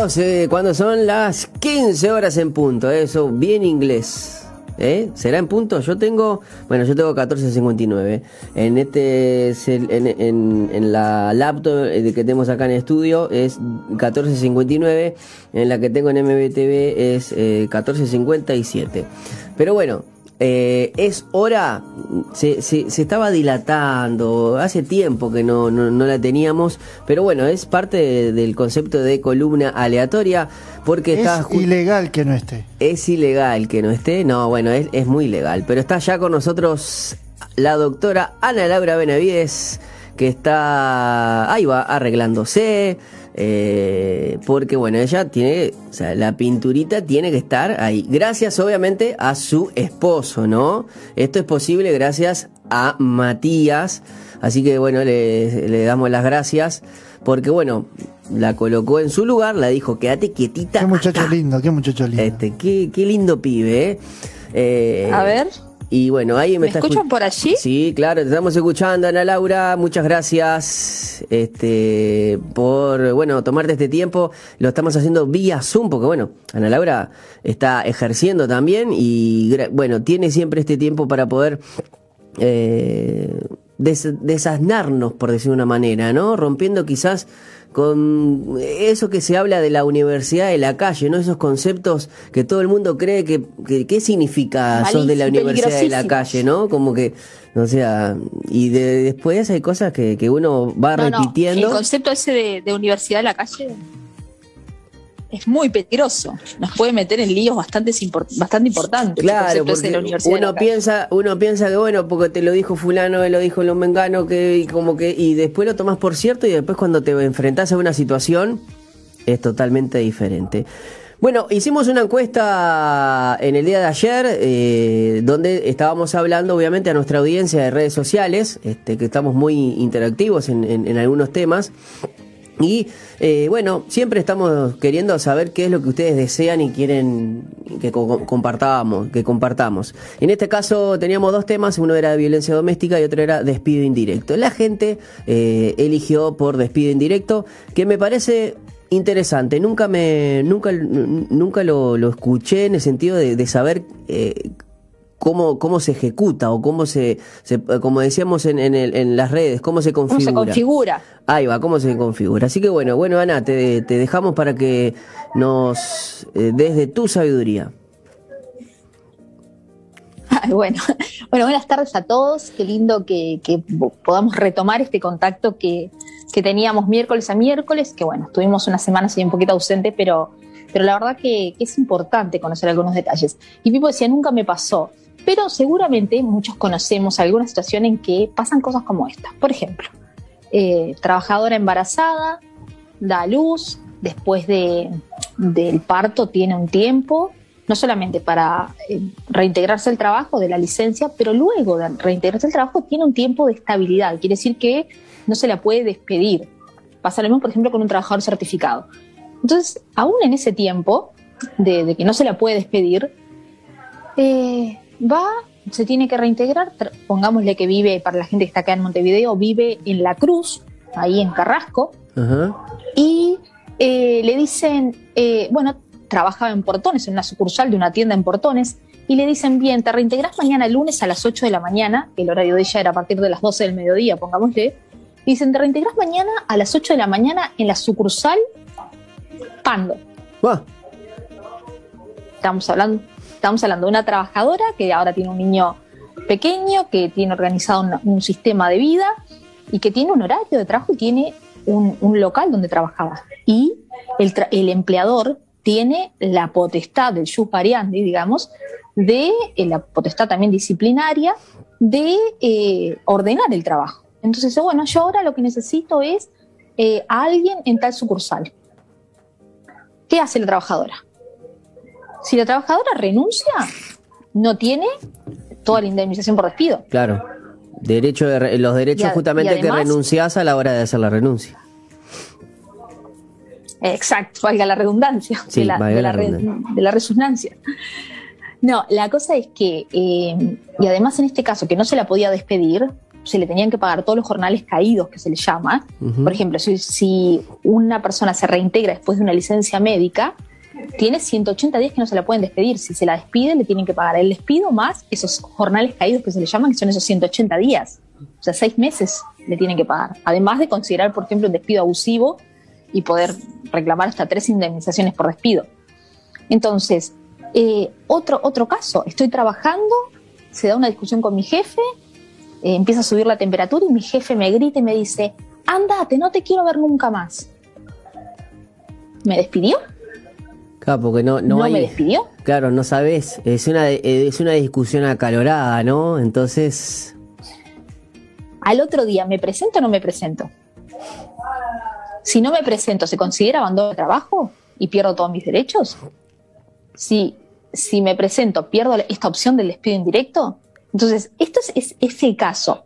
Eh, cuando son las 15 horas en punto, eso, bien inglés. ¿Eh? ¿Será en punto? Yo tengo, bueno, yo tengo 14.59. En este, en, en, en la laptop eh, que tenemos acá en estudio es 14.59. En la que tengo en MBTV es eh, 14.57. Pero bueno, eh, es hora, se, se, se, estaba dilatando, hace tiempo que no, no, no la teníamos, pero bueno, es parte de, del concepto de columna aleatoria, porque es está... ilegal que no esté. Es ilegal que no esté, no, bueno, es, es muy legal, pero está ya con nosotros la doctora Ana Laura Benavides, que está, ahí va, arreglándose, eh, porque bueno, ella tiene, o sea, la pinturita tiene que estar ahí. Gracias obviamente a su esposo, ¿no? Esto es posible gracias a Matías. Así que bueno, le, le damos las gracias. Porque bueno, la colocó en su lugar, la dijo, quédate quietita. Qué muchacho acá". lindo, qué muchacho lindo. Este, qué, qué lindo pibe, ¿eh? Eh, A ver. Y bueno, ahí me, ¿Me está escuchan escu- por allí? Sí, claro, te estamos escuchando, Ana Laura. Muchas gracias este, por, bueno, tomarte este tiempo. Lo estamos haciendo vía Zoom, porque bueno, Ana Laura está ejerciendo también y, bueno, tiene siempre este tiempo para poder eh, des- desasnarnos, por decir una manera, ¿no? Rompiendo quizás con eso que se habla de la universidad de la calle, ¿no? Esos conceptos que todo el mundo cree que, que ¿qué significa sos de la Malísimo, universidad de la calle, ¿no? Como que, o sea, y de- después hay cosas que, que uno va No, no, repitiendo. el concepto ese de, de universidad de la calle es muy peligroso. Nos puede meter en líos bastante, bastante importantes. Claro, porque la universidad uno piensa, uno piensa que bueno, porque te lo dijo fulano, lo dijo lo mengano, que y como que, y después lo tomas por cierto, y después cuando te enfrentás a una situación, es totalmente diferente. Bueno, hicimos una encuesta en el día de ayer, eh, donde estábamos hablando, obviamente, a nuestra audiencia de redes sociales, este, que estamos muy interactivos en, en- en algunos temas. Y eh, bueno, siempre estamos queriendo saber qué es lo que ustedes desean y quieren que co- compartamos, que compartamos. En este caso teníamos dos temas, uno era violencia doméstica y otro era despido indirecto. La gente eh, eligió por despido indirecto, que me parece interesante. Nunca me, nunca, nunca lo, lo escuché en el sentido de, de saber eh, cómo, cómo se ejecuta o cómo se, se- como decíamos en, en, el- en las redes, cómo se ¿Cómo configura. se configura? Ahí va, cómo se configura. Así que bueno, bueno, Ana, te, te dejamos para que nos eh, des de tu sabiduría. Ay, bueno. bueno, buenas tardes a todos. Qué lindo que, que podamos retomar este contacto que, que teníamos miércoles a miércoles, que bueno, estuvimos una semana así un poquito ausente, pero, pero la verdad que, que es importante conocer algunos detalles. Y Pipo decía, nunca me pasó. Pero seguramente muchos conocemos alguna situación en que pasan cosas como esta. Por ejemplo, eh, trabajadora embarazada, da luz, después de, del parto tiene un tiempo, no solamente para eh, reintegrarse al trabajo de la licencia, pero luego de reintegrarse al trabajo tiene un tiempo de estabilidad. Quiere decir que no se la puede despedir. Pasa lo mismo, por ejemplo, con un trabajador certificado. Entonces, aún en ese tiempo de, de que no se la puede despedir, eh, va, se tiene que reintegrar. Pongámosle que vive, para la gente que está acá en Montevideo, vive en La Cruz, ahí en Carrasco, y eh, le dicen, eh, bueno, trabajaba en Portones, en una sucursal de una tienda en Portones, y le dicen, bien, te reintegrás mañana lunes a las 8 de la mañana, el horario de ella era a partir de las 12 del mediodía, pongámosle, y dicen, te reintegrás mañana a las 8 de la mañana en la sucursal Pando. Va, Estamos hablando, estamos hablando de una trabajadora que ahora tiene un niño pequeño, que tiene organizado un, sistema de vida y que tiene un horario de trabajo y tiene un, local donde trabajaba. Y el, empleador tiene la potestad del jus digamos, de eh, la potestad también disciplinaria de eh, ordenar el trabajo. Entonces, bueno, yo ahora lo que necesito es eh, a alguien en tal sucursal. ¿Qué hace la trabajadora? Si la trabajadora renuncia, no tiene toda la indemnización por despido. claro. Derecho de re- los derechos a- justamente que renunciás a la hora de hacer la renuncia. Exacto, valga la redundancia Sí, de, la, de, la la re- redundancia. de la resonancia. No, la cosa es que, eh, y además en este caso que no se la podía despedir, se le tenían que pagar todos los jornales caídos, que se le llama. Por ejemplo, si, si, una persona se reintegra después de una licencia médica, tiene 180 días que no se la pueden despedir. Si se la despide, le tienen que pagar el despido más esos jornales caídos que se le llaman, que son esos 180 días. O sea, seis meses le tienen que pagar. Además de considerar, por ejemplo, un despido abusivo y poder reclamar hasta tres indemnizaciones por despido. Entonces, eh, otro, otro caso, estoy trabajando, se da una discusión con mi jefe, eh, empieza a subir la temperatura y mi jefe me grita y me dice, andate, no te quiero ver nunca más. ¿Me despidió? Claro, porque no, no, me despidió? Claro, no sabes, es una, es una discusión acalorada, ¿no? Entonces... Al otro día, ¿me presento o no me presento? Si no me presento, ¿se considera abandono de trabajo y pierdo todos mis derechos? Si, si me presento, pierdo esta opción del despido indirecto. Entonces, esto es, es, el caso.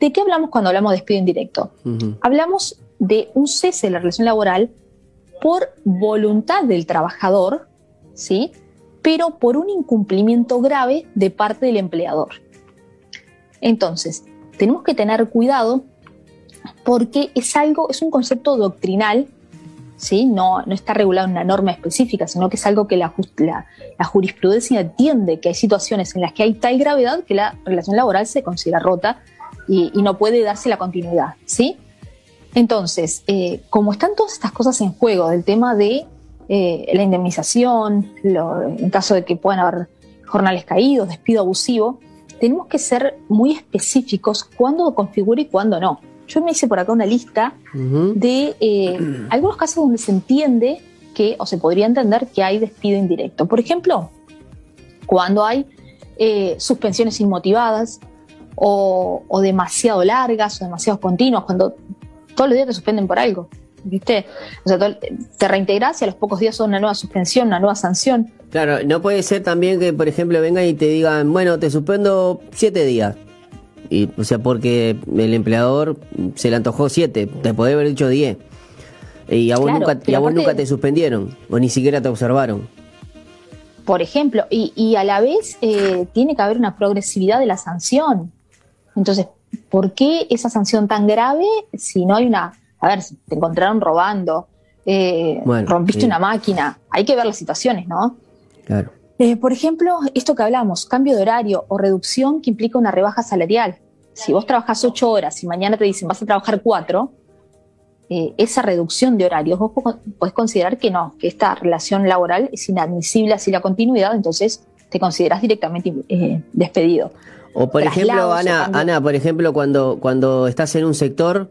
¿De qué hablamos cuando hablamos de despido indirecto? Hablamos de un cese de la relación laboral por voluntad del trabajador, ¿sí? pero por un incumplimiento grave de parte del empleador. Entonces, tenemos que tener cuidado porque es algo, es un concepto doctrinal, ¿sí? no, no está regulado en una norma específica, sino que es algo que la, jurisprudencia entiende que hay situaciones en las que hay tal gravedad que la relación laboral se considera rota y, no puede darse la continuidad. ¿sí? Entonces, eh, como están todas estas cosas en juego del tema de eh, la indemnización, en caso de que puedan haber jornales caídos, despido abusivo, tenemos que ser muy específicos cuándo configura y cuándo no. Yo me hice por acá una lista de eh, algunos casos donde se entiende que, o se podría entender que hay despido indirecto. Por ejemplo, cuando hay eh, suspensiones inmotivadas o, demasiado largas o demasiado continuas, cuando todos los días te suspenden por algo. ¿Viste? O sea, te reintegras y a los pocos días son una nueva suspensión, una nueva sanción. Claro, no puede ser también que, por ejemplo, vengan y te digan, bueno, te suspendo siete días. Y, o sea, porque el empleador se le antojó siete, te podría haber dicho diez. Y a vos, nunca, y a vos nunca te suspendieron, o ni siquiera te observaron. Por ejemplo, y, y a la vez eh, tiene que haber una progresividad de la sanción. Entonces, ¿por qué esa sanción tan grave si no hay una... A ver, te encontraron robando, eh, rompiste una máquina, hay que ver las situaciones, ¿no? Claro. Eh, por ejemplo, esto que hablamos, cambio de horario o reducción que implica una rebaja salarial. Si vos trabajas ocho horas y mañana te dicen vas a trabajar cuatro, eh, esa reducción de horarios vos podés considerar que no, que esta relación laboral es inadmisible así la continuidad, entonces te consideras directamente eh, despedido. O por ejemplo, Ana, Ana, por ejemplo, cuando, cuando estás en un sector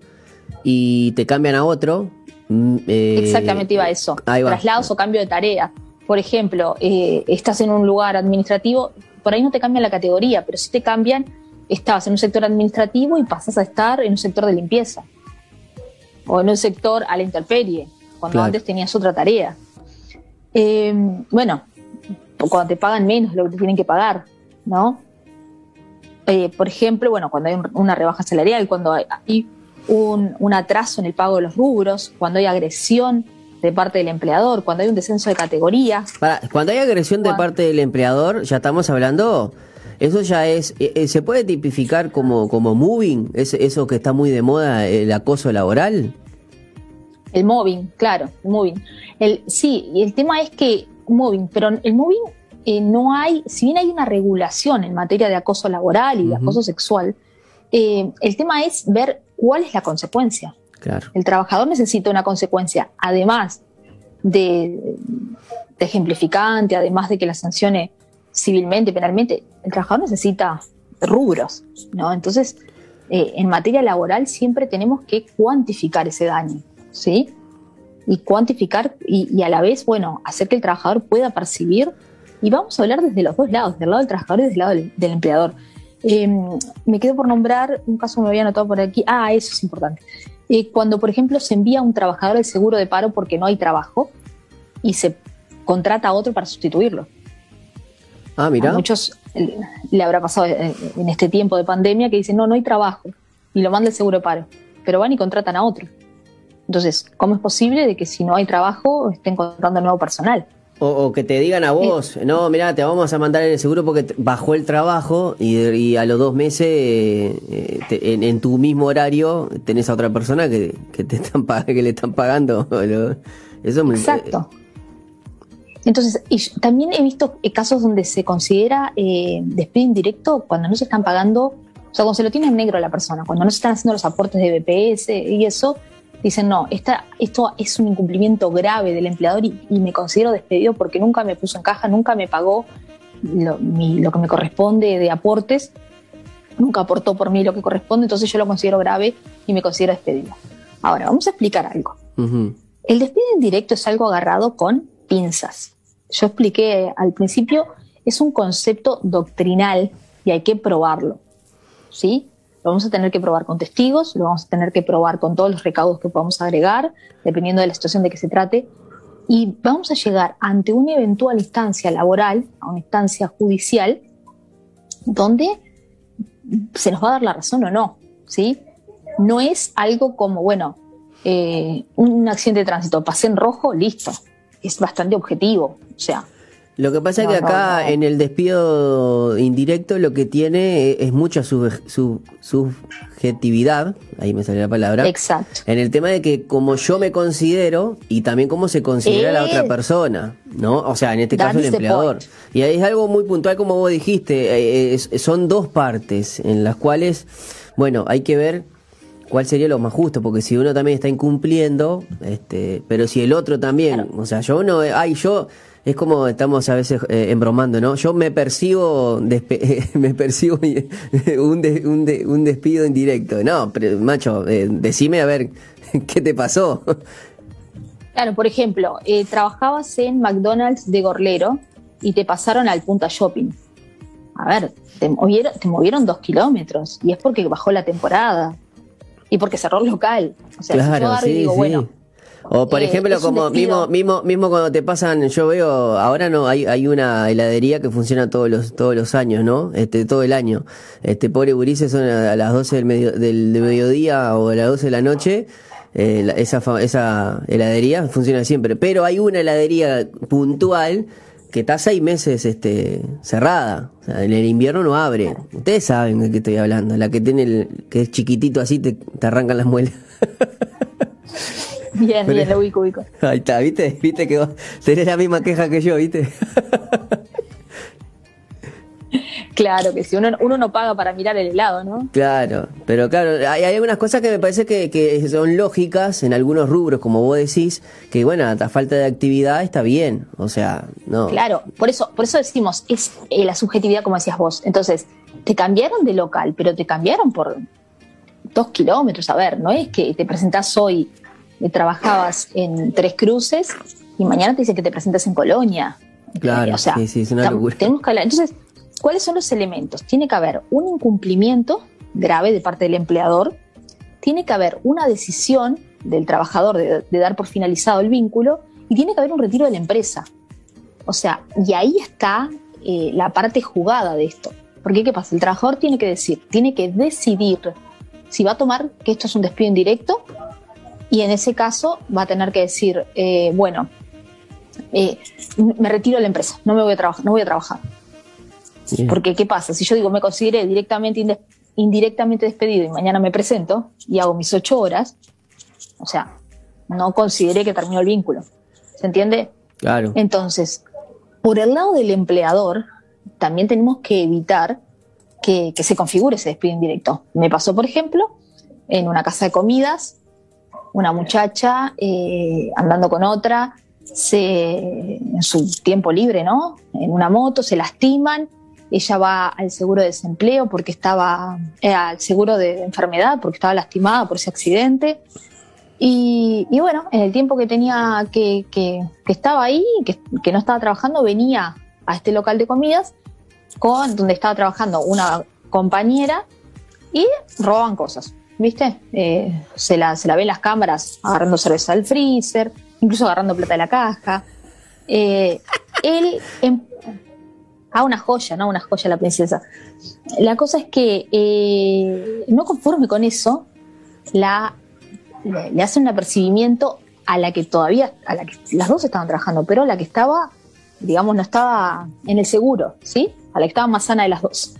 y te cambian a otro. Mm, Exactamente iba a eso. Traslados o cambio de tarea por ejemplo, eh, estás en un lugar administrativo, por ahí no te cambian la categoría, pero sí te cambian, estabas en un sector administrativo y pasas a estar en un sector de limpieza. O en un sector a la intemperie, cuando antes tenías otra tarea. Em, bueno, cuando te pagan menos lo que te tienen que pagar, ¿no? Eh, por ejemplo, bueno, cuando hay una rebaja salarial, cuando hay, un, un, atraso en el pago de los rubros, cuando hay agresión de parte del empleador, cuando hay un descenso de categoría. cuando hay agresión de parte del empleador, ya estamos hablando, eso ya es, eh, eh, ¿se puede tipificar como, como moving? ¿Es, eso que está muy de moda, el acoso laboral? El moving, claro, el moving. El, sí, y el tema es que moving, pero el moving eh, no hay, si bien hay una regulación en materia de acoso laboral y de acoso sexual, el tema es ver cuál es la consecuencia. El trabajador necesita una consecuencia, además de, ejemplificante, además de que la sancione civilmente, penalmente, el trabajador necesita rubros, ¿no? Entonces, eh, en materia laboral siempre tenemos que cuantificar ese daño, ¿sí? Y cuantificar y, a la vez, bueno, hacer que el trabajador pueda percibir, y vamos a hablar desde los dos lados, del lado del trabajador y del lado del, empleador. Em, me quedo por nombrar un caso que me había anotado por aquí. Ah, eso es importante. Eh, cuando, por ejemplo, se envía un trabajador al seguro de paro porque no hay trabajo y se contrata a otro para sustituirlo. Ah, mira. A muchos le habrá pasado eh, en este tiempo de pandemia que dicen, no, no hay trabajo y lo manda el seguro de paro, pero van y contratan a otro. Entonces, ¿cómo es posible de que si no hay trabajo estén contratando nuevo personal? O, que te digan a vos, no, mira, te vamos a mandar en el seguro porque bajó el trabajo y, a los dos meses eh, en, tu mismo horario tenés a otra persona que, te están que le están pagando. Eso Exacto. Entonces, y también he visto casos donde se considera eh, despido indirecto cuando no se están pagando, o sea, cuando se lo tiene en negro a la persona, cuando no se están haciendo los aportes de BPS y eso, dicen, no, esta, esto es un incumplimiento grave del empleador y, me considero despedido porque nunca me puso en caja, nunca me pagó lo, que me corresponde de aportes, nunca aportó por mí lo que corresponde, entonces yo lo considero grave y me considero despedido. Ahora, vamos a explicar algo. El despido indirecto es algo agarrado con pinzas. Yo expliqué al principio, es un concepto doctrinal y hay que probarlo. ¿Sí? Lo vamos a tener que probar con testigos, lo vamos a tener que probar con todos los recaudos que podamos agregar, dependiendo de la situación de que se trate, y vamos a llegar ante una eventual instancia laboral, a una instancia judicial, donde se nos va a dar la razón o no, ¿sí? No es algo como, bueno, eh, un accidente de tránsito, pasé en rojo, listo. Es bastante objetivo, o sea, lo que pasa es que acá en el despido indirecto lo que tiene es mucha subjetividad, ahí me sale la palabra. Exacto. En el tema de que como yo me considero y también cómo se considera la otra eh. persona, ¿no? O sea, en este caso el empleador. Y ahí es algo muy puntual como vos dijiste, eh, son dos partes en las cuales, bueno, hay que ver cuál sería lo más justo, porque si uno también está incumpliendo, este, pero si el otro también, o sea, yo no, ay, yo es como estamos a veces eh, embromando, ¿no? Yo me percibo, me percibo un, un, despido indirecto. No, pero, macho, eh, decime a ver qué te pasó. Claro, por ejemplo, eh, trabajabas en McDonald's de Gorlero y te pasaron al Punta Shopping. A ver, te movieron, te movieron dos kilómetros y es porque bajó la temporada y porque cerró el local. O sea, claro, si yo digo, bueno, o por eh, ejemplo, como mismo, mismo, mismo cuando te pasan, yo veo, ahora no, hay, hay una heladería que funciona todos los, todos los años, ¿no? Este, todo el año. Este, pobre Burice son a, las 12 del, medio, del, mediodía o a las 12 de la noche. Eh, esa, esa heladería funciona siempre. Pero hay una heladería puntual que está seis meses este, cerrada. O sea, en el invierno no abre. Ustedes saben de qué estoy hablando. La que tiene el, que es chiquitito así, te, te arrancan las muelas. Bien, bien, lo ubico, ubico. Ahí está, ¿viste? ¿Viste que vos tenés la misma queja que yo, viste? Claro, que si uno, uno no paga para mirar el helado, ¿no? Claro, pero claro, hay, algunas cosas que me parece que, que, son lógicas en algunos rubros, como vos decís, que bueno, a falta de actividad está bien, o sea, no. Claro, por eso, por eso decimos, es eh, la subjetividad como decías vos. Entonces, te cambiaron de local, pero te cambiaron por dos kilómetros, a ver, no es que te presentás hoy trabajabas en Tres Cruces y mañana te dice que te presentas en Colonia. Claro, sí, sí, es una locura. Tenemos que hablar. Entonces, ¿cuáles son los elementos? Tiene que haber un incumplimiento grave de parte del empleador, tiene que haber una decisión del trabajador de, dar por finalizado el vínculo y tiene que haber un retiro de la empresa. O sea, y ahí está eh, la parte jugada de esto. Porque ¿qué pasa? El trabajador tiene que decir, tiene que decidir si va a tomar que esto es un despido indirecto y en ese caso va a tener que decir, eh, bueno, eh, me retiro de la empresa, no me voy a trabajar, no voy a trabajar. Porque ¿qué pasa? Si yo digo me consideré directamente indirectamente despedido y mañana me presento y hago mis ocho horas, o sea, no consideré que terminó el vínculo. ¿Se entiende? Claro. Entonces, por el lado del empleador, también tenemos que evitar que, que se configure ese despido indirecto. Me pasó, por ejemplo, en una casa de comidas, una muchacha eh, andando con otra, se, en su tiempo libre, ¿no? En una moto, se lastiman, ella va al seguro de desempleo porque estaba, eh, al seguro de enfermedad porque estaba lastimada por ese accidente. Y, bueno, en el tiempo que tenía que, que, estaba ahí, que, que, no estaba trabajando, venía a este local de comidas con donde estaba trabajando una compañera y robaban cosas. ¿Viste? Eh, se, la, se la ve en las cámaras agarrando cerveza al freezer, incluso agarrando plata de la caja. Eh, él. Em, ah, una joya, ¿no? Una joya la princesa. La cosa es que, eh, no conforme con eso, la, le, hacen un apercibimiento a la que todavía, a la que las dos estaban trabajando, pero a la que estaba digamos, no estaba en el seguro, ¿sí? A la que estaba más sana de las dos.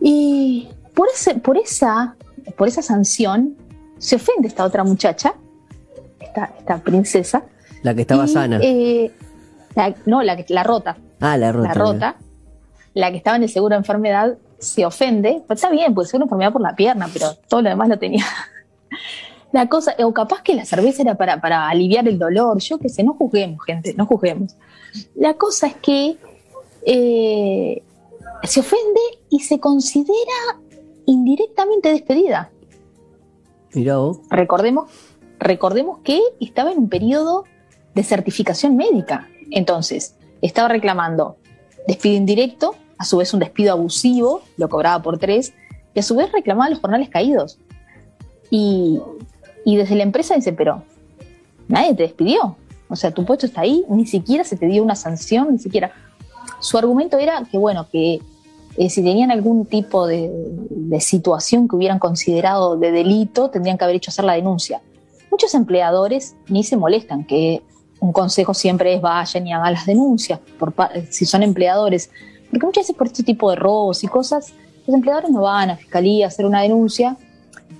Y por, ese, por, esa, por esa sanción se ofende esta otra muchacha, esta, esta princesa. La que estaba y, sana. eh, la- no, la, la rota. ah, la rota. la rota, la que estaba en el seguro de enfermedad, se ofende. Pero está bien, puede ser una enfermedad por la pierna, pero todo lo demás lo tenía. La cosa, o capaz que la cerveza era para, para aliviar el dolor, yo qué sé, no juzguemos, gente, no juzguemos. La cosa es que eh, se ofende y se considera indirectamente despedida. Mirá vos. Recordemos, recordemos que estaba en un periodo de certificación médica. Entonces, estaba reclamando despido indirecto, a su vez un despido abusivo, lo cobraba por tres, y a su vez reclamaba los jornales caídos. Y, y desde la empresa dice, pero nadie te despidió. O sea, tu puesto está ahí, ni siquiera se te dio una sanción, ni siquiera. Su argumento era que, bueno, que eh, si tenían algún tipo de, de situación que hubieran considerado de delito, tendrían que haber hecho hacer la denuncia. Muchos empleadores ni se molestan, que un consejo siempre es vayan y hagan las denuncias, por, si son empleadores, porque muchas veces por este tipo de robos y cosas, los empleadores no van a fiscalía a hacer una denuncia.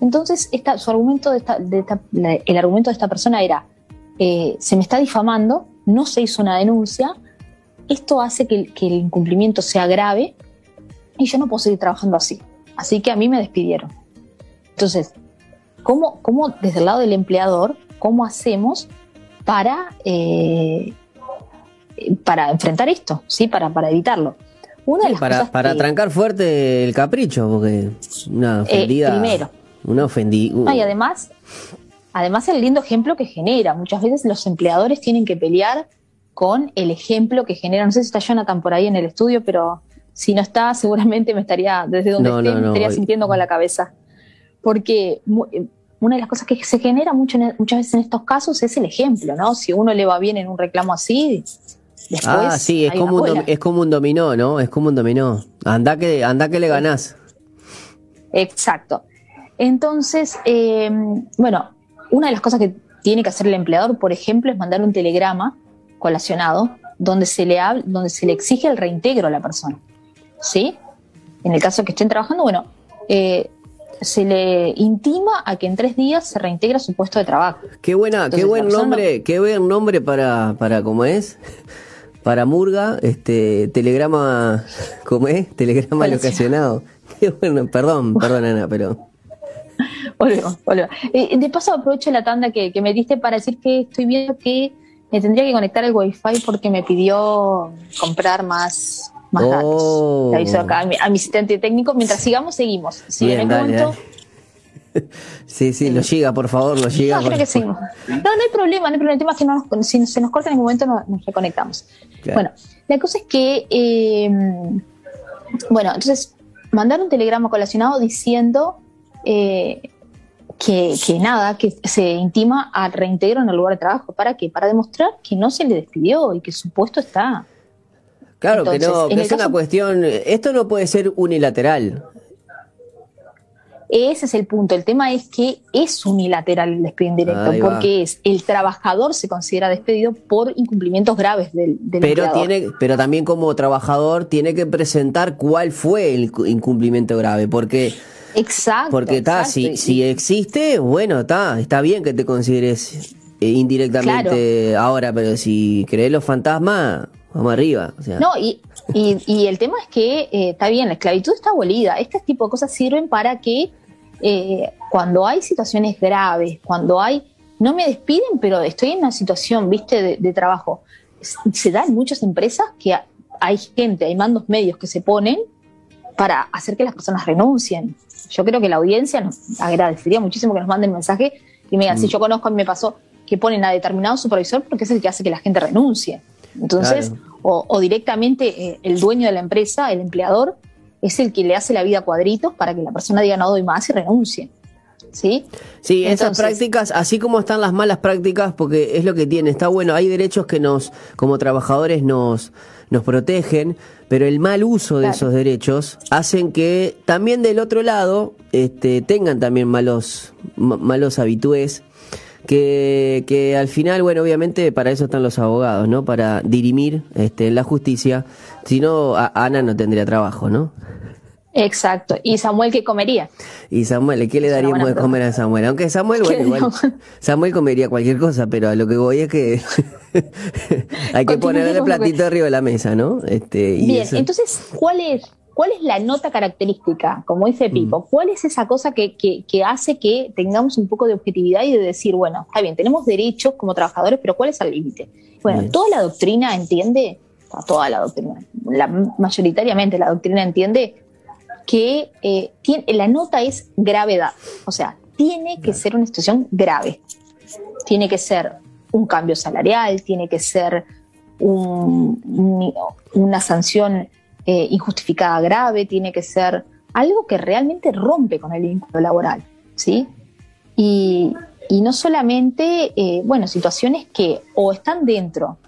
Entonces, esta, su argumento de esta- de esta- el argumento de esta persona era, eh, se me está difamando, no se hizo una denuncia, esto hace que, que el incumplimiento sea grave y yo no puedo seguir trabajando así. Así que a mí me despidieron. Entonces, ¿cómo, cómo desde el lado del empleador, cómo hacemos para, eh, para enfrentar esto, ¿sí? para, para evitarlo? Una de las Para, cosas para que- trancar fuerte el capricho, porque una ofendida. Eh, primero. Una ofendida. No, y además, además el lindo ejemplo que genera. Muchas veces los empleadores tienen que pelear con el ejemplo que genera. No sé si está Jonathan por ahí en el estudio, pero si no está, seguramente me estaría, desde donde No, esté, no, me estaría sintiendo con la cabeza. Porque eh, una de las cosas que se genera mucho en- muchas veces en estos casos es el ejemplo, ¿no? Si uno le va bien en un reclamo así, después. ah, sí, es como, un es como un dominó, ¿no? Es como un dominó. Anda que, anda que le ganás. Exacto. Entonces, eh, bueno, una de las cosas que tiene que hacer el empleador, por ejemplo, es mandar un telegrama colacionado donde se le habla, donde se le exige el reintegro a la persona. ¿Sí? En el caso que estén trabajando, bueno, eh, se le intima a que en tres días se reintegra su puesto de trabajo. Qué buena, Entonces, qué buen persona- nombre, qué buen nombre para, para ¿cómo es? Para Murga, este, telegrama, ¿cómo es? Telegrama locacionado. Qué bueno, perdón, perdón Ana, pero Volvemos, volvemos. Eh, de paso aprovecho la tanda que, que me diste para decir que estoy viendo que me tendría que conectar el wifi porque me pidió comprar más, más Oh. datos. Le aviso acá a mi, a mi asistente técnico. Mientras sigamos, seguimos. Si Bien, en algún dale, momento. sí, sí, lo llega, por favor, lo llega. No, creo que seguimos. No, no hay problema, no hay problema. El tema es que no nos- si se nos corta en algún momento nos, nos reconectamos. Claro. Bueno, la cosa es que, eh, bueno, entonces mandar un telegrama colacionado diciendo eh, que, que nada, que se intima al reintegro en el lugar de trabajo. ¿Para qué? Para demostrar que no se le despidió y que su puesto está. Claro que no, que es una cuestión, esto no puede ser unilateral. Ese es el punto. El tema es que es unilateral el despido indirecto, porque es el trabajador se considera despedido por incumplimientos graves del, del Pero empleador. tiene, pero también como trabajador tiene que presentar cuál fue el cu- incumplimiento grave, porque Exacto. porque está, si, si existe, bueno, está, está bien que te consideres eh, indirectamente ahora, pero si crees los fantasmas, vamos arriba. O sea, No, y, y, y el tema es que eh, está bien, la esclavitud está abolida. Este tipo de cosas sirven para que eh, cuando hay situaciones graves, cuando hay, no me despiden, pero estoy en una situación, viste, de, de trabajo. Se da en muchas empresas que ha- hay gente, hay mandos medios que se ponen para hacer que las personas renuncien. Yo creo que la audiencia nos agradecería muchísimo que nos manden mensaje y me digan, si yo conozco, a mí me pasó que ponen a determinado supervisor porque es el que hace que la gente renuncie. Entonces, Claro. o, o directamente eh, el dueño de la empresa, el empleador, es el que le hace la vida a cuadritos para que la persona diga no doy más y renuncie. ¿Sí? Sí, esas prácticas, así como están las malas prácticas, porque es lo que tiene, está bueno, hay derechos que nos, como trabajadores, nos, nos protegen, pero el mal uso de Claro. esos derechos hacen que también del otro lado este, tengan también malos, ma- malos habitués que, que al final, bueno, obviamente para eso están los abogados, ¿no? Para dirimir este, la justicia. Si no, Ana no tendría trabajo, ¿no? Exacto. ¿Y Samuel qué comería? ¿Y Samuel, qué le daríamos de comer a Samuel? Aunque Samuel, bueno, igual, Samuel comería cualquier cosa, pero a lo que voy es que hay que ponerle el platito arriba de la mesa, ¿no? Este, Bien, entonces, ¿cuál es, ¿cuál es la nota característica? Como dice Pipo, mm. ¿cuál es esa cosa que, que, hace que tengamos un poco de objetividad y de decir, bueno, está bien, tenemos derechos como trabajadores, pero ¿cuál es el límite? Bueno, toda la doctrina entiende, toda la doctrina, la, mayoritariamente la doctrina entiende que eh, tiene, la nota es gravedad, o sea, tiene que ser una situación grave, tiene que ser un cambio salarial, tiene que ser una sanción eh, injustificada grave, tiene que ser algo que realmente rompe con el vínculo laboral, ¿sí? Y, no solamente, eh, bueno, situaciones que o están dentro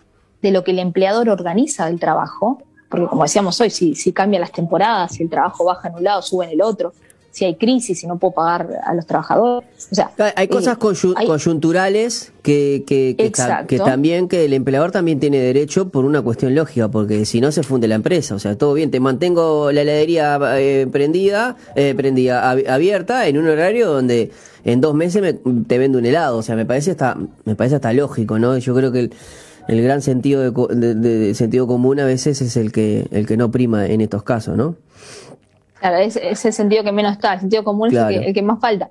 de lo que el empleador organiza del trabajo, porque como decíamos hoy, si, si cambian las temporadas, si el trabajo baja en un lado, sube en el otro, si hay crisis y no puedo pagar a los trabajadores. O sea, hay cosas eh, coyunturales que, que, que, también que el empleador también tiene derecho por una cuestión lógica, porque si no se funde la empresa. O sea, todo bien, te mantengo la heladería eh, prendida, eh, prendida, abierta en un horario donde en dos meses te vendo un helado. O sea, me parece hasta, me parece hasta lógico, ¿no? Yo creo que el, el gran sentido de, sentido común a veces es el que el que no prima en estos casos, ¿no? Claro, es, el sentido que menos está, el sentido común es el que, más falta.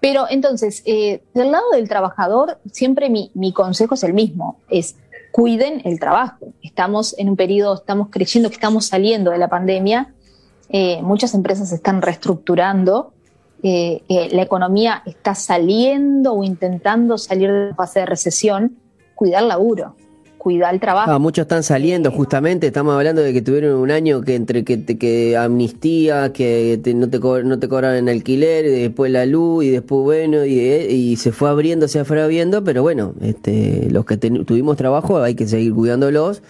Pero entonces, eh, del lado del trabajador, siempre mi, consejo es el mismo, es cuiden el trabajo. Estamos en un periodo, estamos creyendo que estamos saliendo de la pandemia, eh, muchas empresas se están reestructurando, eh, la economía está saliendo o intentando salir de la fase de recesión, cuidar laburo cuidar el trabajo. Ah, muchos están saliendo, justamente, estamos hablando de que tuvieron un año que entre que, que amnistía, que no, te no te cobran en alquiler, y después la luz, y después, bueno, y, y se fue abriendo, se fue abriendo, pero bueno, este, los que tuvimos trabajo hay que seguir cuidándolos.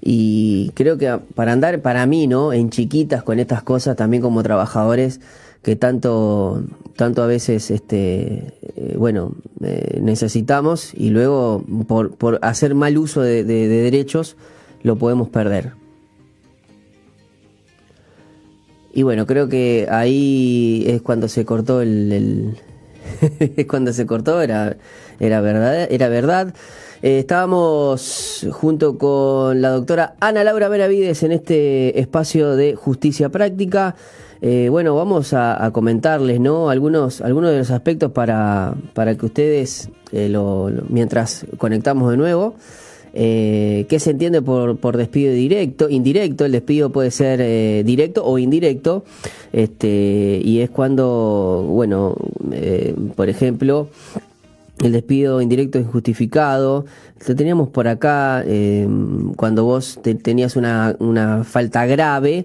Y creo que para andar, para mí, ¿no? En chiquitas con estas cosas, también como trabajadores, que tanto, tanto a veces, este, eh, bueno, eh, necesitamos y luego por, por hacer mal uso de, derechos lo podemos perder. Y bueno, creo que ahí es cuando se cortó el, es cuando se cortó, era, era verdad, era verdad. Eh, estábamos junto con la doctora Ana Laura Benavides en este espacio de justicia práctica. Eh, bueno, vamos a, comentarles ¿no? algunos, algunos de los aspectos para, para que ustedes, eh, lo, mientras conectamos de nuevo, eh, ¿Qué se entiende por, por, despido directo? Indirecto, el despido puede ser directo o indirecto, este, y es cuando, bueno, por ejemplo, el despido indirecto es injustificado. Lo teníamos por acá cuando vos tenías una, una falta grave.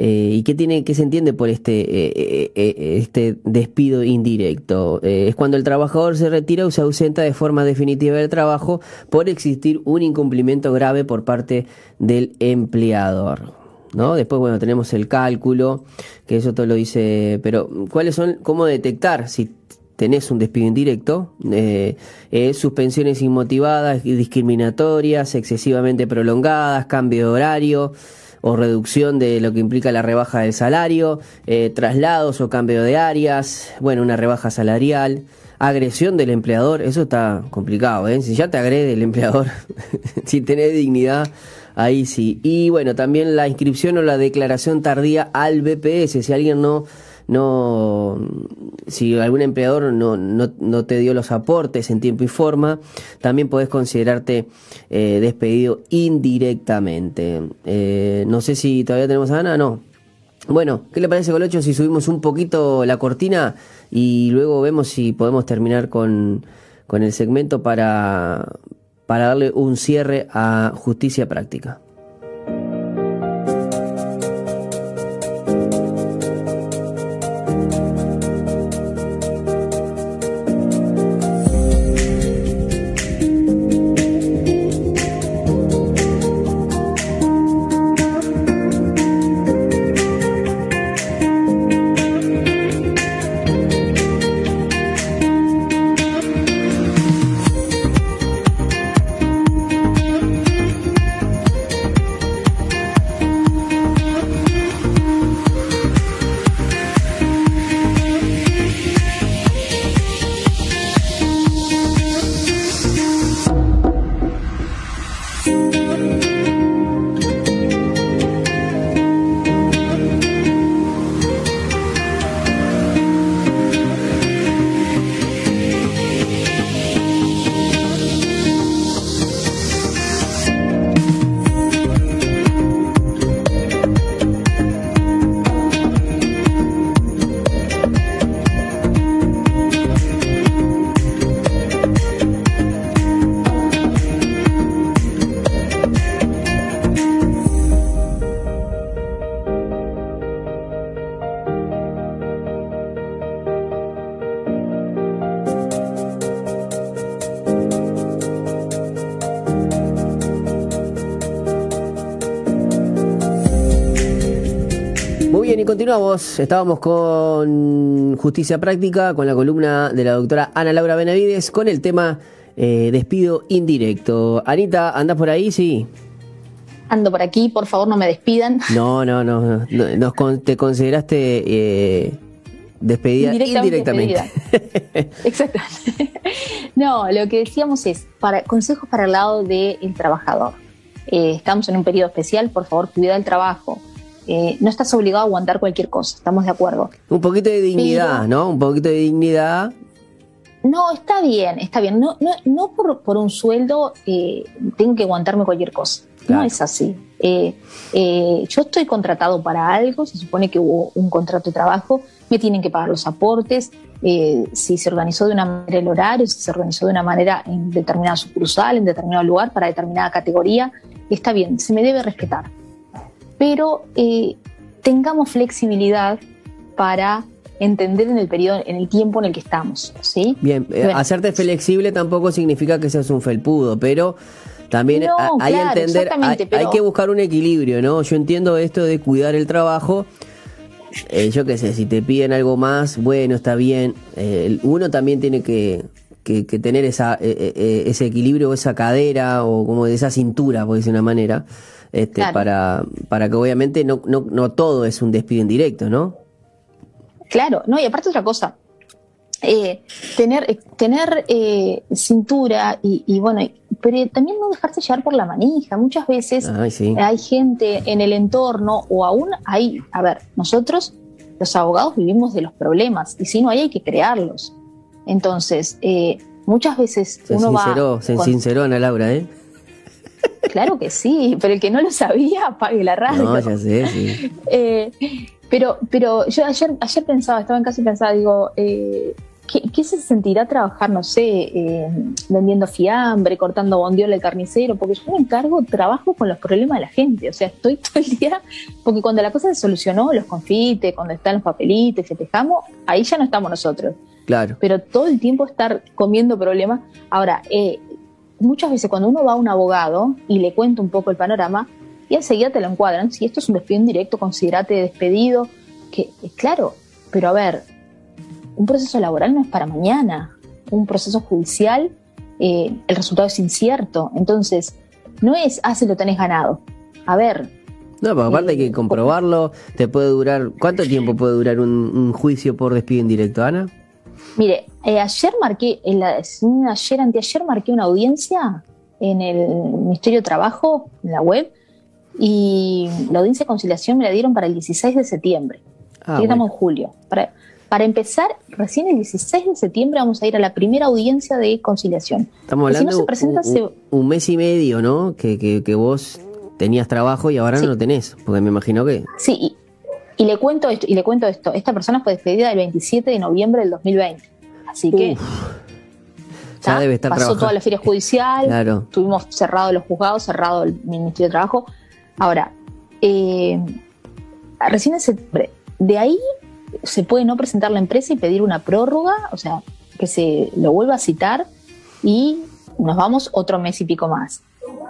Eh, ¿Y qué, tiene, qué se entiende por este, eh, eh, este despido indirecto? es cuando el trabajador se retira o se ausenta de forma definitiva del trabajo por existir un incumplimiento grave por parte del empleador. ¿no? Después, bueno, tenemos el cálculo, que eso todo lo dice, pero ¿cuáles son, cómo detectar si tenés un despido indirecto? suspensiones inmotivadas, discriminatorias, excesivamente prolongadas, cambio de horario, o reducción de lo que implica la rebaja del salario, eh, traslados o cambio de áreas, bueno, una rebaja salarial, agresión del empleador, eso está complicado, ¿eh? Si ya te agrede el empleador, si tenés dignidad, ahí sí. Y bueno, también la inscripción o la declaración tardía al BPS, si alguien no no, si algún empleador no, no, no, te dio los aportes en tiempo y forma, también podés considerarte eh, despedido indirectamente. Eh, no sé si todavía tenemos a Ana, no. Bueno, ¿qué le parece Colocho si subimos un poquito la cortina y luego vemos si podemos terminar con, con el segmento para, para darle un cierre a justicia práctica? Continuamos. Estábamos con Justicia Práctica, con la columna de la doctora Ana Laura Benavides, con el tema eh, despido indirecto. Anita, ¿andás por ahí? Sí. Ando por aquí, por favor no me despidan. No, no, no. no, te consideraste eh, despedida indirectamente. Exactamente. no, lo que decíamos es para consejos para el lado del trabajador. Eh, estamos en un periodo especial, por favor, cuida el trabajo. Eh, no estás obligado a aguantar cualquier cosa, estamos de acuerdo. Un poquito de dignidad, ¿no? Un poquito de dignidad. No, está bien, está bien. No, no, no por, por un sueldo eh, tengo que aguantarme cualquier cosa. No es así. Eh, eh, yo estoy contratado para algo, se supone que hubo un contrato de trabajo, me tienen que pagar los aportes, eh, si se organizó de una manera el horario, si se organizó de una manera en determinada sucursal, en determinado lugar, para determinada categoría, está bien, se me debe respetar. Pero tengamos flexibilidad para entender en el periodo, en el tiempo en el que estamos, ¿sí? Bien, hacerte flexible tampoco significa que seas un felpudo, pero también hay, entender, hay, que buscar un equilibrio, ¿no? Yo entiendo esto de cuidar el trabajo. Eh, yo qué sé, si te piden algo más, bueno, está bien. Eh, uno también tiene que, que, tener esa, eh, ese equilibrio, esa cadera o como de esa cintura, por decir una manera, este, para, para que obviamente no, no, no todo es un despido indirecto, ¿no? Claro, no, y aparte otra cosa, eh, tener, eh, tener eh, cintura y, bueno, pero también no dejarse llevar por la manija. Muchas veces hay gente en el entorno o aún hay, a ver, nosotros los abogados vivimos de los problemas y si no hay hay que crearlos. Entonces, muchas veces se uno va... Se sinceró Ana Laura, ¿eh? Claro que sí, pero el que no lo sabía, apague la radio. No, ya sé, sí. pero, pero yo ayer, ayer pensaba, estaba en casa y pensaba, digo, eh, ¿Qué, se sentirá trabajar, no sé, eh, vendiendo fiambre, cortando bondiola el carnicero? Porque yo me encargo, trabajo con los problemas de la gente. O sea, estoy todo el día, porque cuando la cosa se solucionó, los confites, cuando están los papelitos, festejamos, ahí ya no estamos nosotros. Claro. Pero todo el tiempo estar comiendo problemas. Ahora, eh, muchas veces cuando uno va a un abogado y le cuenta un poco el panorama, y enseguida te lo encuadran. Si esto es un despido indirecto, considerate despedido. Que, claro, pero a ver, un proceso laboral no es para mañana, un proceso judicial, eh, el resultado es incierto, entonces no es, ah, se lo tenés ganado. A ver. No, pero aparte hay que eh, comprobarlo, te puede durar, ¿cuánto tiempo puede durar un, juicio por despido indirecto, Ana? Mire, eh, ayer marqué, en la, ayer, anteayer marqué una audiencia en el Ministerio de Trabajo, en la web, y la audiencia de conciliación me la dieron para el 16 de septiembre. Ah, estamos en julio. Para, para empezar, recién el 16 de septiembre vamos a ir a la primera audiencia de conciliación. Estamos hablando de un, mes y medio, ¿no? Que, que, vos tenías trabajo y ahora no lo tenés, porque me imagino que... Sí, y, le cuento esto, y le cuento esto. Esta persona fue despedida el 27 de noviembre del 2020. Así que... ya debe estar Pasó toda la feria judicial, claro. tuvimos cerrado los juzgados, cerrado el Ministerio de Trabajo. Ahora, eh, recién en septiembre, de ahí se puede no presentar la empresa y pedir una prórroga, o sea, que se lo vuelva a citar y nos vamos otro mes y pico más.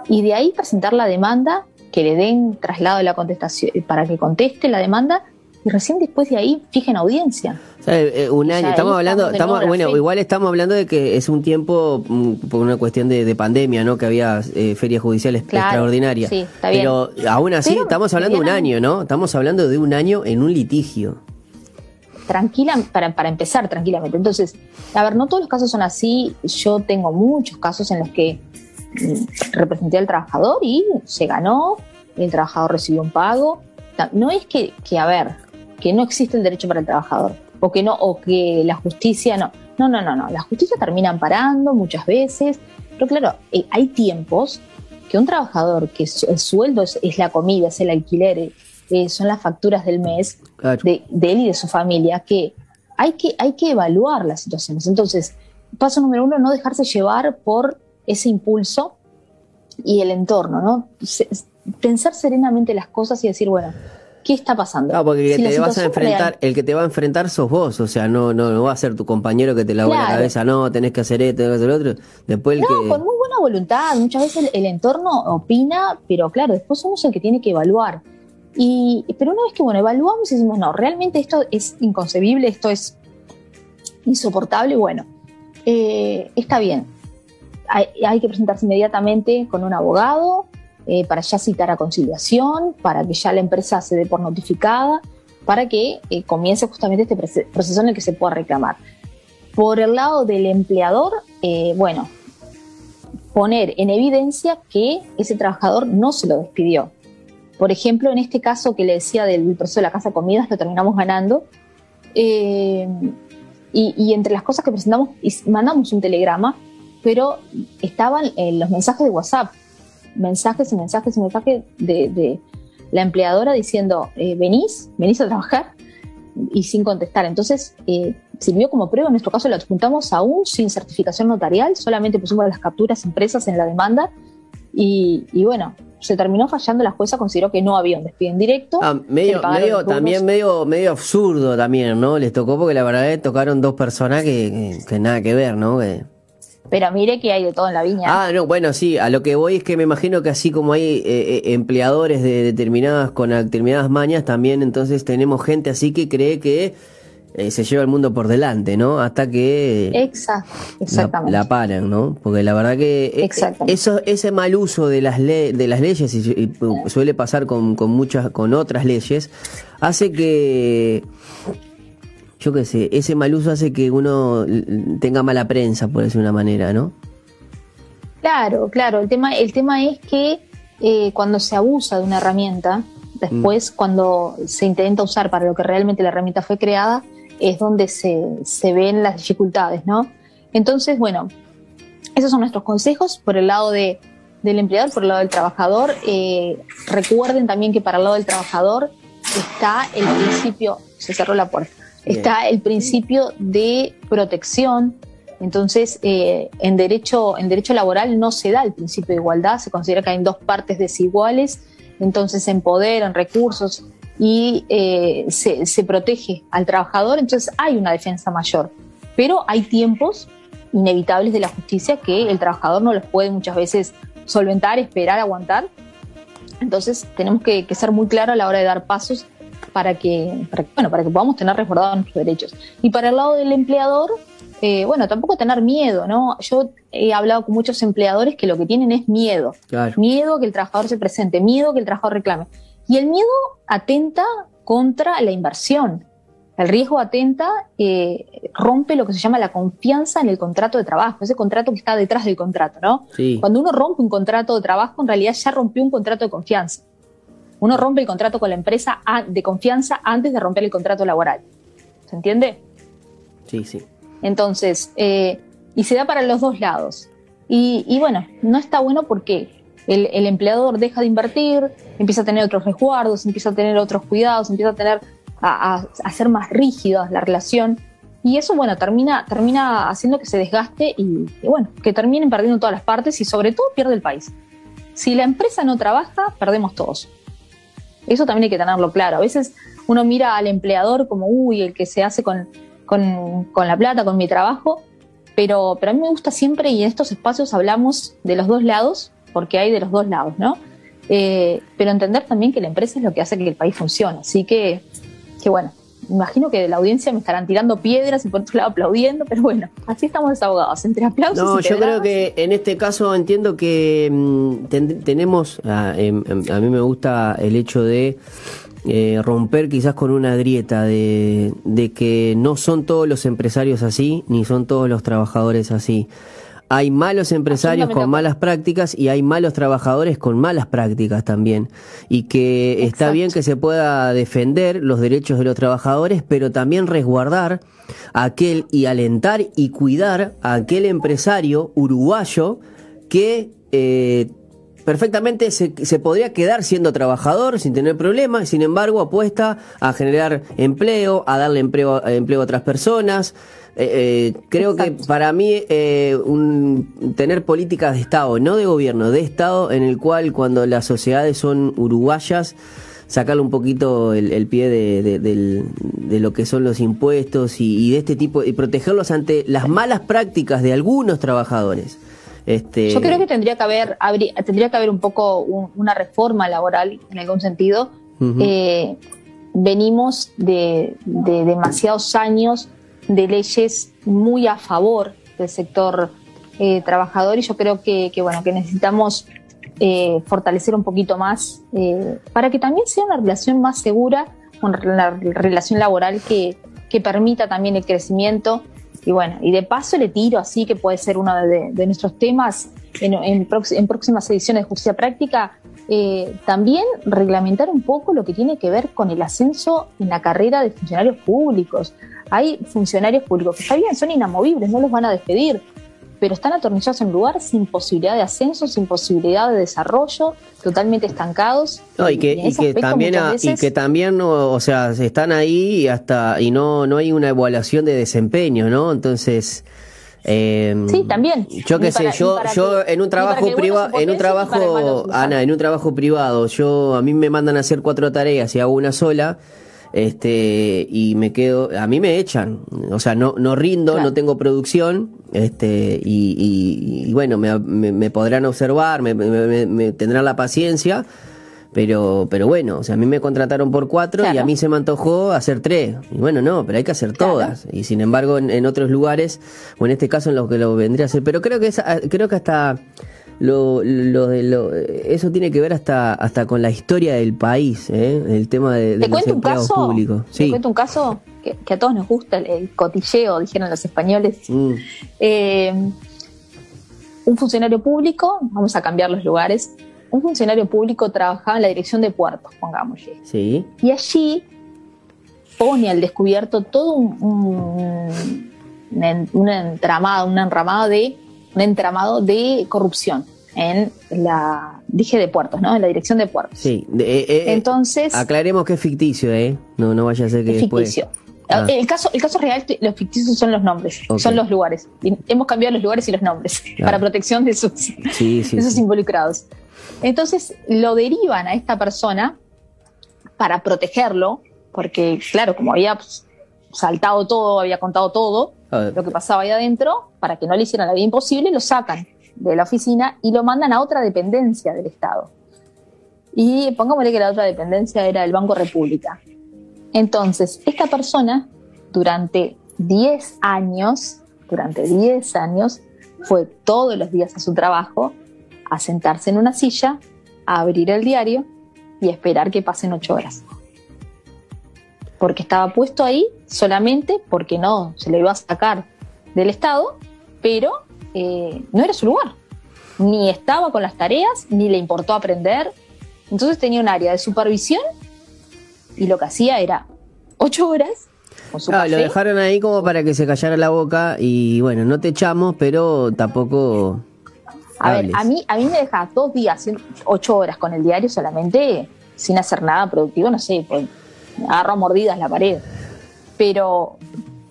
Y de ahí presentar la demanda, que le den traslado de la contestación para que conteste la demanda y recién después de ahí fijen audiencia. Eh, eh, un año, estamos hablando, estamos, bueno, igual estamos hablando de que es un tiempo mm, por una cuestión de, pandemia, ¿no? Que había eh, ferias judiciales extraordinarias. Pero aún así estamos hablando de un año, ¿no? Estamos hablando de un año en un litigio tranquila, para, para empezar tranquilamente. Entonces, a ver, no todos los casos son así. Yo tengo muchos casos en los que representé al trabajador y se ganó, el trabajador recibió un pago. No es que, que, a ver, que no existe el derecho para el trabajador o que no, o que la justicia no. No, no, no, no. La justicia termina amparando muchas veces, pero claro, eh, hay tiempos que un trabajador que el sueldo es, es la comida, es el alquiler, son las facturas del mes de, él y de su familia, que hay, que hay que evaluar las situaciones. Entonces, paso número uno, no dejarse llevar por ese impulso y el entorno, ¿no? pensar serenamente las cosas y decir, bueno, ¿qué está pasando? No, porque el que te vas a enfrentar, el que te va a enfrentar sos vos, o sea, no, no, no va a ser tu compañero que te lava la cabeza, no, tenés que hacer esto, tenés que hacer otro. Después el no, con muy buena voluntad, muchas veces el, el, entorno opina, pero claro, después es el que tiene que evaluar Y, pero una vez que bueno, evaluamos y decimos, no, realmente esto es inconcebible, esto es insoportable, bueno, eh, está bien. Hay, que presentarse inmediatamente con un abogado eh, para ya citar a conciliación, para que ya la empresa se dé por notificada, para que eh, comience justamente este proceso en el que se pueda reclamar. Por el lado del empleador, bueno, poner en evidencia que ese trabajador no se lo despidió. Por ejemplo, en este caso que le decía del proceso de la casa de comidas, lo terminamos ganando. Eh, y, entre las cosas que presentamos, mandamos un telegrama, pero estaban eh, los mensajes de WhatsApp, mensajes y mensajes y mensajes de, la empleadora diciendo, eh, venís, venís a trabajar y sin contestar. Entonces, sirvió como prueba, en nuestro caso lo adjuntamos aún sin certificación notarial, solamente pusimos las capturas impresas en la demanda y, bueno, se terminó fallando, la jueza consideró que no había un despido indirecto. Ah, medio, medio también medio, medio absurdo también, ¿no? Les tocó porque la verdad es tocaron dos personas que, que, nada que ver, ¿no? Pero mire que hay de todo en la viña. Ah, no, bueno, sí, a lo que voy es que me imagino que así como hay eh, eh, empleadores de determinadas con determinadas mañas, también entonces tenemos gente así que cree que eh, se lleva el mundo por delante, ¿no? Hasta que Exacto, exactamente. La, paran, ¿no? Porque la verdad que eso, ese mal uso de las, de las leyes, y, suele pasar con, con, muchas, con otras leyes, hace que, yo qué sé, ese mal uso hace que uno tenga mala prensa, por decir una manera, ¿no? Claro, claro. El tema, el tema es que eh, cuando se abusa de una herramienta, después mm. cuando se intenta usar para lo que realmente la herramienta fue creada, es donde se, ven las dificultades, ¿no? Entonces, bueno, esos son nuestros consejos por el lado de, del empleador, por el lado del trabajador. Eh, recuerden también que para el lado del trabajador está el principio, se cerró la puerta, está el principio de protección. Entonces, eh, en, derecho, en derecho laboral no se da el principio de igualdad, se considera que hay dos partes desiguales, entonces en poder, en recursos, y eh, se, protege al trabajador, entonces hay una defensa mayor. Pero hay tiempos inevitables de la justicia que el trabajador no los puede muchas veces solventar, esperar, aguantar. Entonces tenemos que, ser muy claros a la hora de dar pasos para que, bueno, para que podamos tener resguardados nuestros derechos. Y para el lado del empleador, eh, bueno, tampoco tener miedo, ¿no? Yo he hablado con muchos empleadores que lo que tienen es miedo. Miedo a que el trabajador se presente, miedo a que el trabajador reclame. Y el miedo atenta contra la inversión. El riesgo atenta, eh, rompe lo que se llama la confianza en el contrato de trabajo, ese contrato que está detrás del contrato, ¿no? Cuando uno rompe un contrato de trabajo, en realidad ya rompió un contrato de confianza. Uno rompe el contrato con la empresa de confianza antes de romper el contrato laboral. ¿Se entiende? Sí, sí. Entonces, eh, y se da para los dos lados. Y, y bueno, no está bueno porque el, empleador deja de invertir, empieza a tener otros resguardos, empieza a tener otros cuidados, empieza a tener a, ser más rígida la relación. Y eso, bueno, termina, termina haciendo que se desgaste y, bueno, que terminen perdiendo todas las partes y sobre todo pierde el país. Si la empresa no trabaja, perdemos todos. Eso también hay que tenerlo claro. A veces uno mira al empleador como, uy, el que se hace con, con, con la plata, con mi trabajo, pero, pero a mí me gusta siempre y en estos espacios hablamos de los dos lados porque hay de los dos lados, ¿no? Eh, pero entender también que la empresa es lo que hace que el país funcione. Así que, que bueno, imagino que de la audiencia me estarán tirando piedras y por otro lado aplaudiendo, pero bueno, así estamos desahogados, entre aplausos. No, yo creo que en este caso entiendo que mm, tenemos, em, em, a, mí me gusta el hecho de eh, romper quizás con una grieta de, de que no son todos los empresarios así, ni son todos los trabajadores así hay malos empresarios con malas prácticas y hay malos trabajadores con malas prácticas también. Y que está bien que se pueda defender los derechos de los trabajadores, pero también resguardar aquel y alentar y cuidar a aquel empresario uruguayo que eh, perfectamente se, se, podría quedar siendo trabajador sin tener problemas, sin embargo apuesta a generar empleo, a darle empleo, empleo a otras personas, eh, eh, creo que para mí eh, un, tener políticas de Estado, no de gobierno, de Estado, en el cual cuando las sociedades son uruguayas, sacarle un poquito el, pie de, lo que son los impuestos y, de este tipo, y protegerlos ante las malas prácticas de algunos trabajadores. Este... Yo creo que tendría que haber, tendría que haber un poco una reforma laboral en algún sentido. Eh, venimos de, demasiados años de leyes muy a favor del sector eh, trabajador y yo creo que, bueno, que necesitamos eh, fortalecer un poquito más para que también sea una relación más segura, una relación laboral que, que permita también el crecimiento y bueno, y de paso le tiro así, que puede ser uno de, nuestros temas en, próximas ediciones de Justicia Práctica, eh, también reglamentar un poco lo que tiene que ver con el ascenso en la carrera de funcionarios públicos. Hay funcionarios públicos que está bien, son inamovibles, no los van a despedir, pero están atornillados en un lugar sin posibilidad de ascenso, sin posibilidad de desarrollo, totalmente estancados. y que, también, y que también no, o sea, están ahí y hasta y no no hay una evaluación de desempeño, ¿no? Entonces eh, sí, también. Yo qué sé, yo, yo en un trabajo privado, en un trabajo, Ana, en un trabajo privado, yo a mí me mandan a hacer cuatro tareas y hago una sola este y me quedo a mí me echan o sea no no rindo no tengo producción este y, bueno me, me, podrán observar me, me, tendrán la paciencia pero pero bueno o sea a mí me contrataron por cuatro y a mí se me antojó hacer tres. Y bueno no pero hay que hacer todas. Y sin embargo en, otros lugares o en este caso en los que lo vendría a hacer. Pero creo que es, creo que hasta lo, lo lo, eso tiene que ver hasta hasta con la historia del país, ¿eh? el tema de, de los empleados públicos. Sí. ¿Te cuento un caso que, a todos nos gusta, el, cotilleo, dijeron los españoles. Mm. Eh, un funcionario público, vamos a cambiar los lugares, un funcionario público trabajaba en la dirección de puertos, pongámosle. Sí. Y allí pone al descubierto todo un, un, un entramado, un enramado de un entramado de corrupción en la, dije de puertos, ¿no? En la dirección de puertos. Sí. Eh, eh, Entonces. Aclaremos que es ficticio, ¿eh? No, no vaya a ser que es Ficticio. Ah. El, caso, el caso real, los ficticios son los nombres, son los lugares. hemos cambiado los lugares y los nombres para protección de sus, esos involucrados. Entonces lo derivan a esta persona para protegerlo, porque claro, como había pues, saltado todo, había contado todo, lo que pasaba ahí adentro, para que no le hicieran la vida imposible, lo sacan de la oficina y lo mandan a otra dependencia del Estado. Y pongámosle que la otra dependencia era el Banco República. Entonces, esta persona, durante 10 años, durante 10 años, fue todos los días a su trabajo a sentarse en una silla, a abrir el diario y esperar que pasen 8 horas porque estaba puesto ahí solamente porque no se le iba a sacar del Estado, pero eh, no era su lugar. Ni estaba con las tareas, ni le importó aprender. Entonces tenía un área de supervisión y lo que hacía era ocho horas. Con su ah, lo dejaron ahí como para que se callara la boca y bueno, no te echamos, pero tampoco. A ver, a mí, a mí me deja dos días, ocho horas con el diario solamente, sin hacer nada productivo, no sé, pues agarro mordidas la pared. Pero,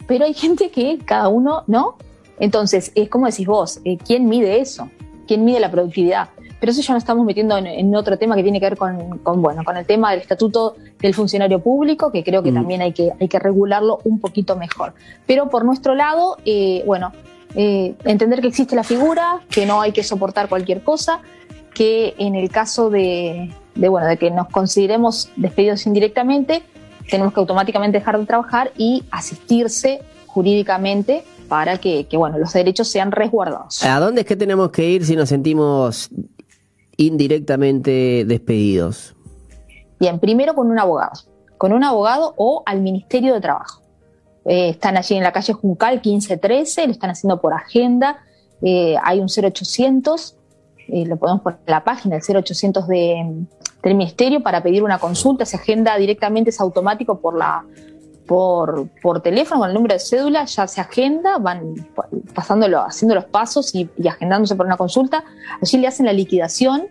pero hay gente que cada uno, ¿no? Entonces, es como decís vos, eh, ¿quién mide eso? ¿Quién mide la productividad? Pero eso ya nos estamos metiendo en, otro tema que tiene que ver con, bueno, con el tema del estatuto del funcionario público, que creo que mm. también hay que, hay que regularlo un poquito mejor. Pero por nuestro lado, eh, bueno, eh, entender que existe la figura, que no hay que soportar cualquier cosa, que en el caso de, de, bueno, de que nos consideremos despedidos indirectamente, tenemos que automáticamente dejar de trabajar y asistirse jurídicamente para que, bueno, los derechos sean resguardados. ¿A dónde es que tenemos que ir si nos sentimos indirectamente despedidos? Bien, primero con un abogado, con un abogado o al Ministerio de Trabajo. Eh, están allí en la calle Juncal 1513, lo están haciendo por agenda, eh, hay un 0800, eh, lo podemos poner en la página, el 0800 de, del Ministerio para pedir una consulta, se agenda directamente, es automático por la por, por teléfono con el número de cédula, ya se agenda, van pasándolo, haciendo los pasos y, agendándose por una consulta. Allí le hacen la liquidación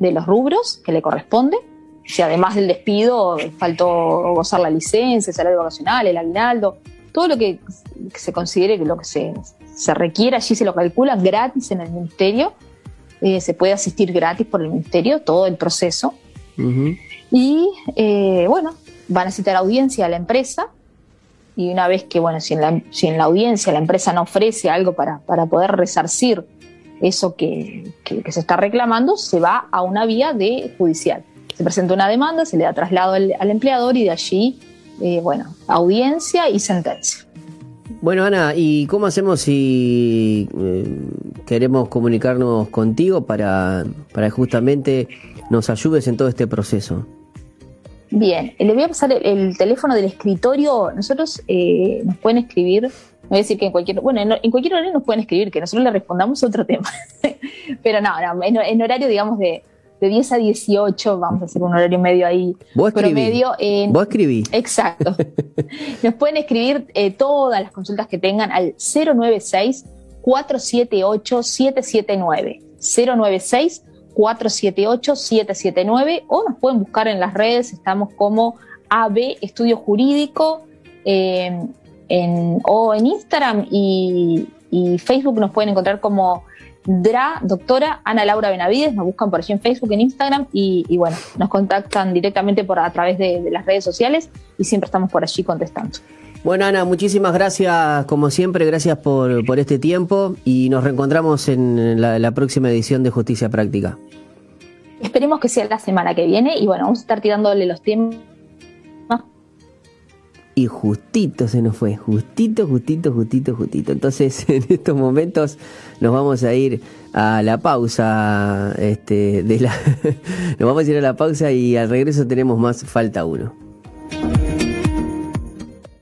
de los rubros que le corresponde. Si además del despido faltó gozar la licencia, el salario vacacional, el aguinaldo, todo lo que, se considere que lo que se, se requiere allí se lo calculan gratis en el ministerio. Eh, se puede asistir gratis por el ministerio, todo el proceso. Y eh, bueno, van a citar audiencia a la empresa y una vez que, bueno, si en la, si en la audiencia la empresa no ofrece algo para, para poder resarcir eso que, que, se está reclamando, se va a una vía de judicial. se presenta una demanda, se le da traslado al, empleador y de allí, eh, bueno, audiencia y sentencia. Bueno, Ana, ¿y cómo hacemos si eh, queremos comunicarnos contigo para, para justamente nos ayudes en todo este proceso? Bien, le voy a pasar el, teléfono del escritorio. Nosotros eh, nos pueden escribir, no voy a decir que en cualquier, bueno, en, cualquier horario nos pueden escribir, que nosotros le respondamos otro tema. Pero no, no en, horario, digamos, de, de 10 a 18, vamos a hacer un horario medio ahí. Vos promedio en, Vos escribí. Exacto. Nos pueden escribir eh, todas las consultas que tengan al 096 478 779. 096 478-779 o nos pueden buscar en las redes, estamos como AB Estudio Jurídico eh, en, o en Instagram y, Facebook nos pueden encontrar como DRA, doctora Ana Laura Benavides, nos buscan por allí en Facebook, en Instagram y, bueno, nos contactan directamente por a través de, las redes sociales y siempre estamos por allí contestando. Bueno, Ana, muchísimas gracias, como siempre, gracias por, por este tiempo y nos reencontramos en la próxima edición de Justicia Práctica. Esperemos que sea la semana que viene y bueno, vamos a estar tirándole los temas. Y justito se nos fue, justito, justito, justito, justito. Entonces, en estos momentos nos vamos a ir a la pausa, este, nos vamos a ir a la pausa y al regreso tenemos más falta uno.